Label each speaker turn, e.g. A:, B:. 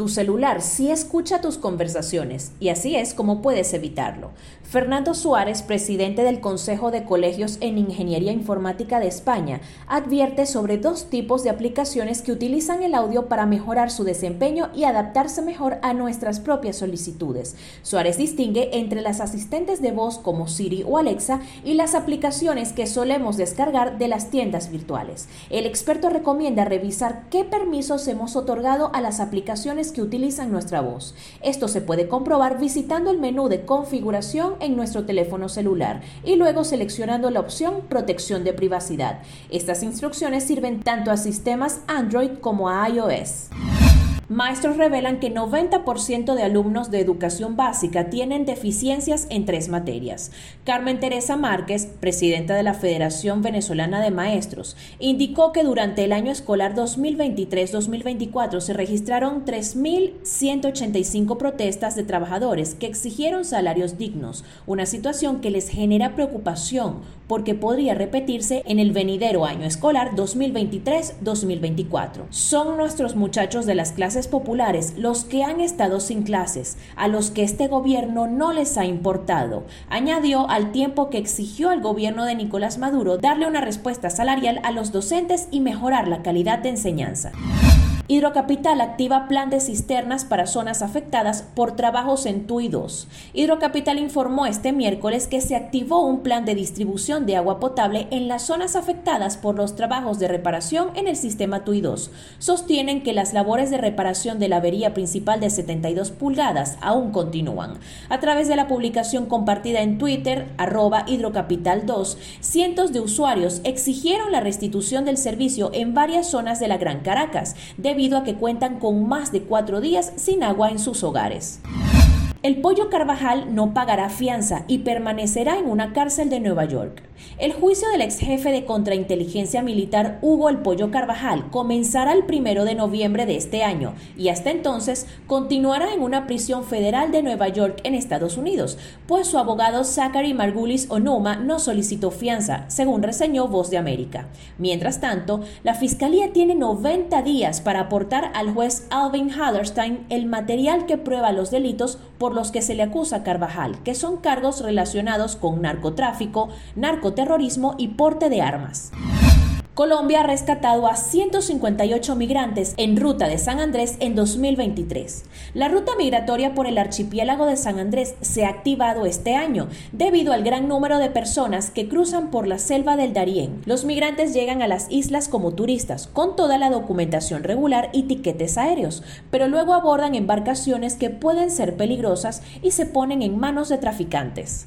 A: Tu celular sí escucha tus conversaciones y así es como puedes evitarlo. Fernando Suárez, presidente del Consejo de Colegios en Ingeniería Informática de España, advierte sobre dos tipos de aplicaciones que utilizan el audio para mejorar su desempeño y adaptarse mejor a nuestras propias solicitudes. Suárez distingue entre las asistentes de voz como Siri o Alexa y las aplicaciones que solemos descargar de las tiendas virtuales. El experto recomienda revisar qué permisos hemos otorgado a las aplicaciones que utilizan nuestra voz. Esto se puede comprobar visitando el menú de configuración en nuestro teléfono celular y luego seleccionando la opción Protección de privacidad. Estas instrucciones sirven tanto a sistemas Android como a iOS. Maestros revelan que 90% de alumnos de educación básica tienen deficiencias en tres materias. Carmen Teresa Márquez, presidenta de la Federación Venezolana de Maestros, indicó que durante el año escolar 2023-2024 se registraron 3.185 protestas de trabajadores que exigieron salarios dignos, una situación que les genera preocupación porque podría repetirse en el venidero año escolar 2023-2024. Son nuestros muchachos de las clases populares los que han estado sin clases, a los que este gobierno no les ha importado, añadió al tiempo que exigió al gobierno de Nicolás Maduro darle una respuesta salarial a los docentes y mejorar la calidad de enseñanza. Hidrocapital activa plan de cisternas para zonas afectadas por trabajos en TUI 2. Hidrocapital informó este miércoles que se activó un plan de distribución de agua potable en las zonas afectadas por los trabajos de reparación en el sistema TUI 2. Sostienen que las labores de reparación de la avería principal de 72 pulgadas aún continúan. A través de la publicación compartida en Twitter, arroba hidrocapital 2, cientos de usuarios exigieron la restitución del servicio en varias zonas de la Gran Caracas, debido a que cuentan con más de cuatro días sin agua en sus hogares. El Pollo Carvajal no pagará fianza y permanecerá en una cárcel de Nueva York. El juicio del ex jefe de contrainteligencia militar Hugo El Pollo Carvajal comenzará el primero de noviembre de este año y hasta entonces continuará en una prisión federal de Nueva York en Estados Unidos, pues su abogado Zachary Margulis Onuma no solicitó fianza, según reseñó Voz de América. Mientras tanto, la fiscalía tiene 90 días para aportar al juez Alvin Hallerstein el material que prueba los delitos por los que se le acusa a Carvajal, que son cargos relacionados con narcotráfico, narcoterrorismo y porte de armas. Colombia ha rescatado a 158 migrantes en ruta de San Andrés en 2023. La ruta migratoria por el archipiélago de San Andrés se ha activado este año debido al gran número de personas que cruzan por la selva del Darién. Los migrantes llegan a las islas como turistas con toda la documentación regular y tiquetes aéreos, pero luego abordan embarcaciones que pueden ser peligrosas y se ponen en manos de traficantes.